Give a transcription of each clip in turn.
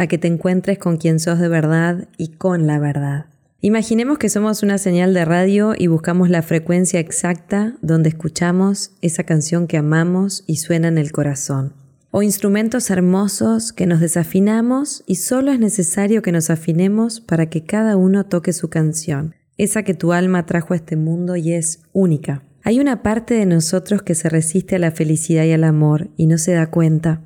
a que te encuentres con quien sos de verdad y con la verdad. Imaginemos que somos una señal de radio y buscamos la frecuencia exacta donde escuchamos esa canción que amamos y suena en el corazón. O instrumentos hermosos que nos desafinamos y solo es necesario que nos afinemos para que cada uno toque su canción, esa que tu alma trajo a este mundo y es única. Hay una parte de nosotros que se resiste a la felicidad y al amor y no se da cuenta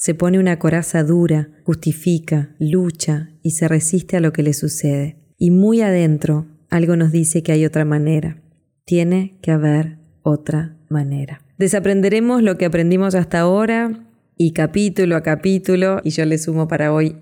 se pone una coraza dura, justifica, lucha y se resiste a lo que le sucede. Y muy adentro algo nos dice que hay otra manera. Tiene que haber otra manera. Desaprenderemos lo que aprendimos hasta ahora y capítulo a capítulo, y yo le sumo para hoy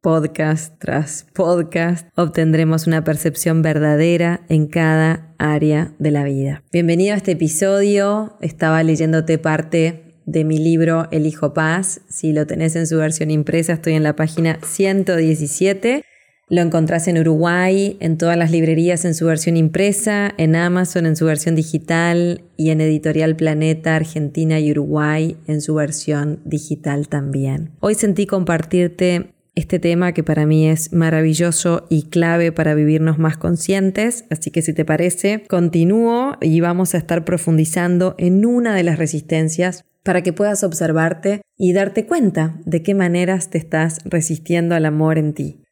podcast tras podcast, obtendremos una percepción verdadera en cada área de la vida. Bienvenido a este episodio. Estaba leyéndote parte de mi libro El Hijo Paz. Si lo tenés en su versión impresa, estoy en la página 117. Lo encontrás en Uruguay, en todas las librerías en su versión impresa, en Amazon en su versión digital y en Editorial Planeta Argentina y Uruguay en su versión digital también. Hoy sentí compartirte este tema que para mí es maravilloso y clave para vivirnos más conscientes, así que si te parece, continúo y vamos a estar profundizando en una de las resistencias para que puedas observarte y darte cuenta de qué maneras te estás resistiendo al amor en ti.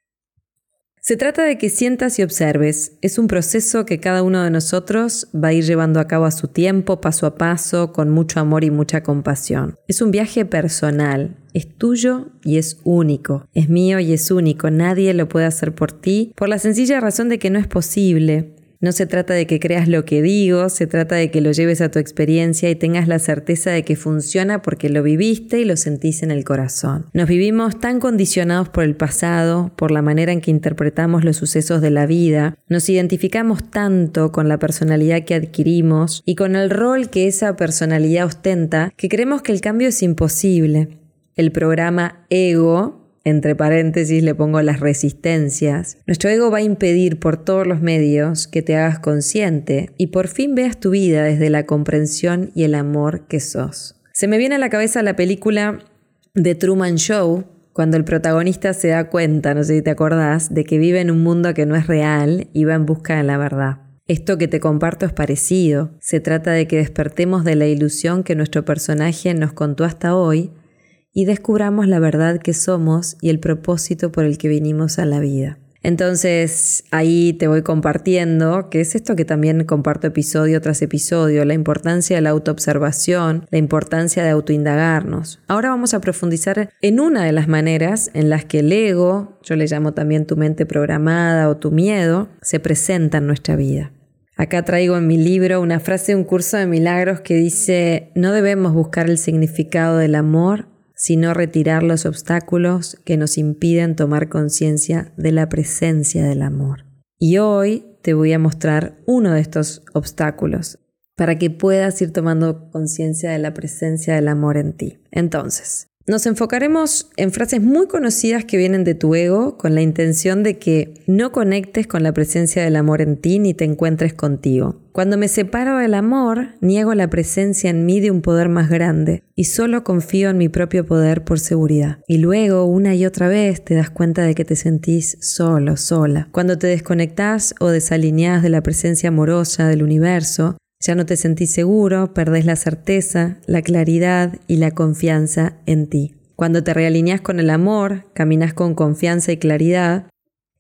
Se trata de que sientas y observes. Es un proceso que cada uno de nosotros va a ir llevando a cabo a su tiempo, paso a paso, con mucho amor y mucha compasión. Es un viaje personal, es tuyo y es único. Es mío y es único. Nadie lo puede hacer por ti por la sencilla razón de que no es posible. No se trata de que creas lo que digo, se trata de que lo lleves a tu experiencia y tengas la certeza de que funciona porque lo viviste y lo sentís en el corazón. Nos vivimos tan condicionados por el pasado, por la manera en que interpretamos los sucesos de la vida, nos identificamos tanto con la personalidad que adquirimos y con el rol que esa personalidad ostenta que creemos que el cambio es imposible. El programa ego entre paréntesis le pongo las resistencias, nuestro ego va a impedir por todos los medios que te hagas consciente y por fin veas tu vida desde la comprensión y el amor que sos. Se me viene a la cabeza la película The Truman Show, cuando el protagonista se da cuenta, no sé si te acordás, de que vive en un mundo que no es real y va en busca de la verdad. Esto que te comparto es parecido. Se trata de que despertemos de la ilusión que nuestro personaje nos contó hasta hoy y descubramos la verdad que somos y el propósito por el que vinimos a la vida. Entonces ahí te voy compartiendo, que es esto que también comparto episodio tras episodio, la importancia de la autoobservación, la importancia de autoindagarnos. Ahora vamos a profundizar en una de las maneras en las que el ego, yo le llamo también tu mente programada o tu miedo, se presenta en nuestra vida. Acá traigo en mi libro una frase de un curso de milagros que dice, no debemos buscar el significado del amor sino retirar los obstáculos que nos impiden tomar conciencia de la presencia del amor. Y hoy te voy a mostrar uno de estos obstáculos para que puedas ir tomando conciencia de la presencia del amor en ti. Entonces, nos enfocaremos en frases muy conocidas que vienen de tu ego con la intención de que no conectes con la presencia del amor en ti ni te encuentres contigo. Cuando me separo del amor, niego la presencia en mí de un poder más grande y solo confío en mi propio poder por seguridad. Y luego, una y otra vez, te das cuenta de que te sentís solo, sola. Cuando te desconectás o desalineás de la presencia amorosa del universo, ya no te sentís seguro, perdés la certeza, la claridad y la confianza en ti. Cuando te realineas con el amor, caminas con confianza y claridad,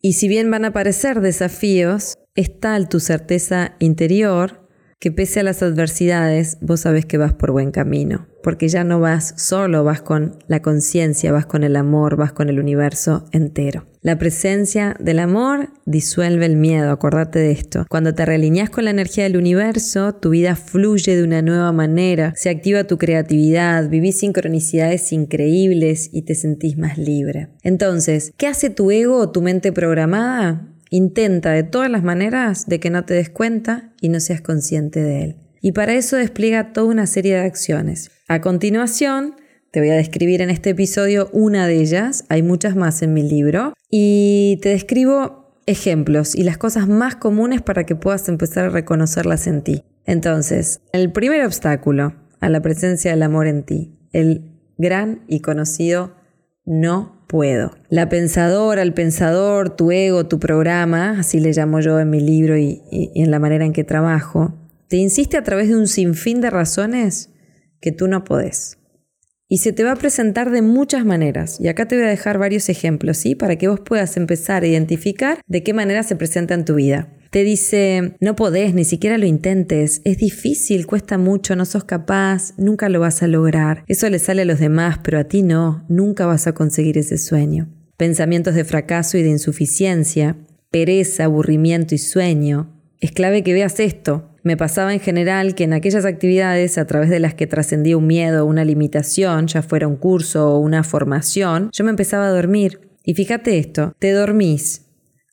y si bien van a aparecer desafíos, es tal tu certeza interior que pese a las adversidades, vos sabés que vas por buen camino, porque ya no vas solo, vas con la conciencia, vas con el amor, vas con el universo entero. La presencia del amor disuelve el miedo, acordate de esto. Cuando te realineas con la energía del universo, tu vida fluye de una nueva manera, se activa tu creatividad, vivís sincronicidades increíbles y te sentís más libre. Entonces, ¿qué hace tu ego o tu mente programada? Intenta de todas las maneras de que no te des cuenta y no seas consciente de él. Y para eso despliega toda una serie de acciones. A continuación, te voy a describir en este episodio una de ellas, hay muchas más en mi libro, y te describo ejemplos y las cosas más comunes para que puedas empezar a reconocerlas en ti. Entonces, el primer obstáculo a la presencia del amor en ti, el gran y conocido no puedo. La pensadora, el pensador, tu ego, tu programa, así le llamo yo en mi libro y, en la manera en que trabajo, te insiste a través de un sinfín de razones que tú no podés. Y se te va a presentar de muchas maneras. Y acá te voy a dejar varios ejemplos, ¿sí? Para que vos puedas empezar a identificar de qué manera se presenta en tu vida. Te dice, no podés, ni siquiera lo intentes, es difícil, cuesta mucho, no sos capaz, nunca lo vas a lograr. Eso le sale a los demás, pero a ti no, nunca vas a conseguir ese sueño. Pensamientos de fracaso y de insuficiencia, pereza, aburrimiento y sueño. Es clave que veas esto. Me pasaba en general que en aquellas actividades a través de las que trascendía un miedo o una limitación, ya fuera un curso o una formación, yo me empezaba a dormir. Y fíjate esto, te dormís,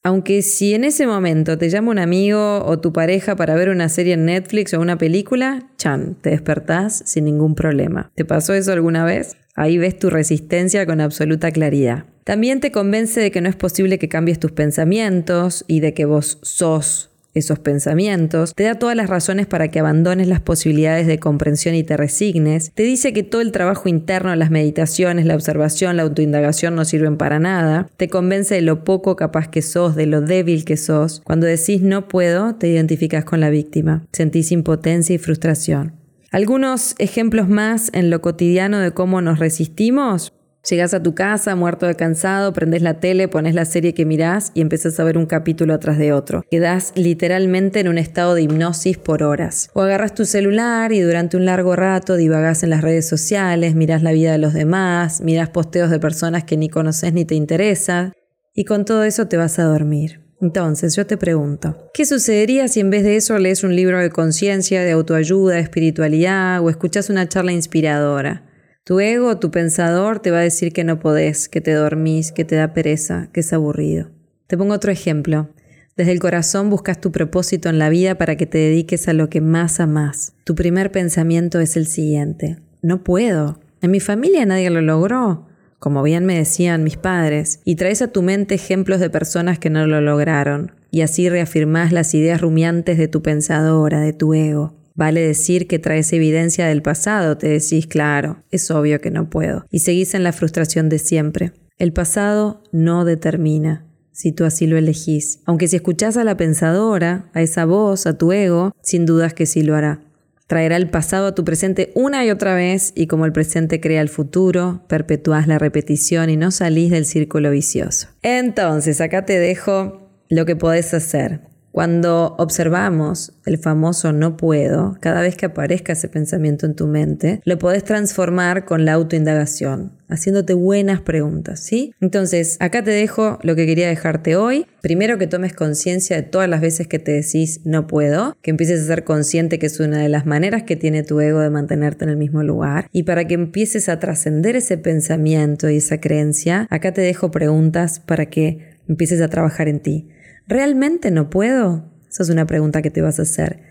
aunque si en ese momento te llama un amigo o tu pareja para ver una serie en Netflix o una película, chan, te despertás sin ningún problema. ¿Te pasó eso alguna vez? Ahí ves tu resistencia con absoluta claridad. También te convence de que no es posible que cambies tus pensamientos y de que vos sos esos pensamientos, te da todas las razones para que abandones las posibilidades de comprensión y te resignes, te dice que todo el trabajo interno, las meditaciones, la observación, la autoindagación no sirven para nada, te convence de lo poco capaz que sos, de lo débil que sos. Cuando decís no puedo, te identificas con la víctima, sentís impotencia y frustración. Algunos ejemplos más en lo cotidiano de cómo nos resistimos. Llegas a tu casa muerto de cansado, prendes la tele, pones la serie que mirás y empezás a ver un capítulo atrás de otro. Quedás literalmente en un estado de hipnosis por horas. O agarras tu celular y durante un largo rato divagás en las redes sociales, mirás la vida de los demás, mirás posteos de personas que ni conoces ni te interesan. Y con todo eso te vas a dormir. Entonces yo te pregunto, ¿qué sucedería si en vez de eso lees un libro de conciencia, de autoayuda, de espiritualidad o escuchas una charla inspiradora? Tu ego, tu pensador, te va a decir que no podés, que te dormís, que te da pereza, que es aburrido. Te pongo otro ejemplo. Desde el corazón buscas tu propósito en la vida para que te dediques a lo que más amas. Tu primer pensamiento es el siguiente. No puedo. En mi familia nadie lo logró, como bien me decían mis padres, y traes a tu mente ejemplos de personas que no lo lograron, y así reafirmás las ideas rumiantes de tu pensadora, de tu ego. Vale decir que traes evidencia del pasado, te decís, claro, es obvio que no puedo, y seguís en la frustración de siempre. El pasado no determina, si tú así lo elegís. Aunque si escuchás a la pensadora, a esa voz, a tu ego, sin dudas que sí lo hará. Traerá el pasado a tu presente una y otra vez y como el presente crea el futuro, perpetuás la repetición y no salís del círculo vicioso. Entonces, acá te dejo lo que podés hacer. Cuando observamos el famoso no puedo, cada vez que aparezca ese pensamiento en tu mente, lo podés transformar con la autoindagación, haciéndote buenas preguntas, ¿sí? Entonces, acá te dejo lo que quería dejarte hoy. Primero que tomes conciencia de todas las veces que te decís no puedo, que empieces a ser consciente que es una de las maneras que tiene tu ego de mantenerte en el mismo lugar. Y para que empieces a trascender ese pensamiento y esa creencia, acá te dejo preguntas para que empieces a trabajar en ti. ¿Realmente no puedo? Esa es una pregunta que te vas a hacer.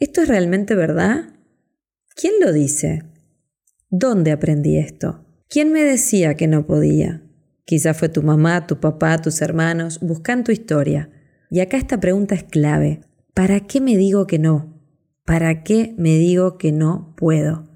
¿Esto es realmente verdad? ¿Quién lo dice? ¿Dónde aprendí esto? ¿Quién me decía que no podía? Quizá fue tu mamá, tu papá, tus hermanos. Busca en tu historia. Y acá esta pregunta es clave. ¿Para qué me digo que no? ¿Para qué me digo que no puedo?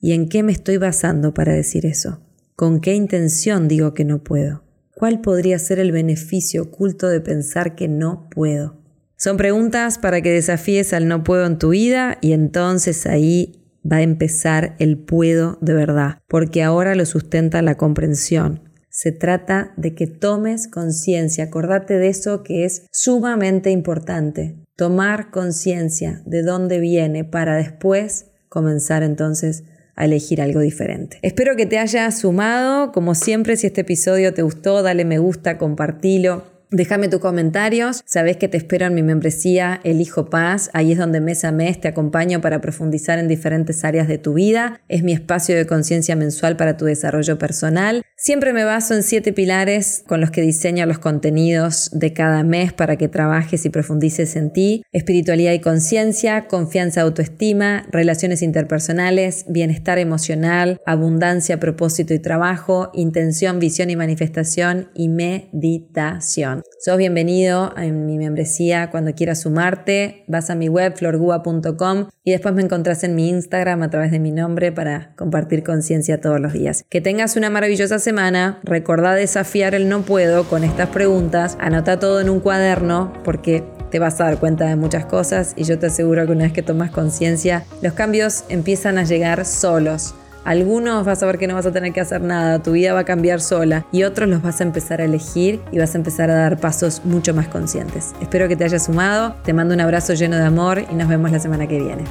¿Y en qué me estoy basando para decir eso? ¿Con qué intención digo que no puedo? ¿Cuál podría ser el beneficio oculto de pensar que no puedo? Son preguntas para que desafíes al no puedo en tu vida y entonces ahí va a empezar el puedo de verdad, porque ahora lo sustenta la comprensión. Se trata de que tomes conciencia, acordate de eso que es sumamente importante. Tomar conciencia de dónde viene para después comenzar entonces a elegir algo diferente. Espero que te haya sumado. Como siempre, si este episodio te gustó, dale me gusta, compartilo. Déjame tus comentarios. Sabes que te espero en mi membresía Elijo Paz. Ahí es donde mes a mes te acompaño para profundizar en diferentes áreas de tu vida. Es mi espacio de conciencia mensual para tu desarrollo personal. Siempre me baso en siete pilares con los que diseño los contenidos de cada mes para que trabajes y profundices en ti. Espiritualidad y conciencia, confianza, autoestima, relaciones interpersonales, bienestar emocional, abundancia, propósito y trabajo, intención, visión y manifestación y meditación. Sos bienvenido en mi membresía cuando quieras sumarte. Vas a mi web florgua.com y después me encontrás en mi Instagram a través de mi nombre para compartir conciencia todos los días. Que tengas una maravillosa semana. Recordá desafiar el no puedo con estas preguntas. Anota todo en un cuaderno porque te vas a dar cuenta de muchas cosas y yo te aseguro que una vez que tomas conciencia, los cambios empiezan a llegar solos. Algunos vas a ver que no vas a tener que hacer nada, tu vida va a cambiar sola y otros los vas a empezar a elegir y vas a empezar a dar pasos mucho más conscientes. Espero que te hayas sumado, te mando un abrazo lleno de amor y nos vemos la semana que viene.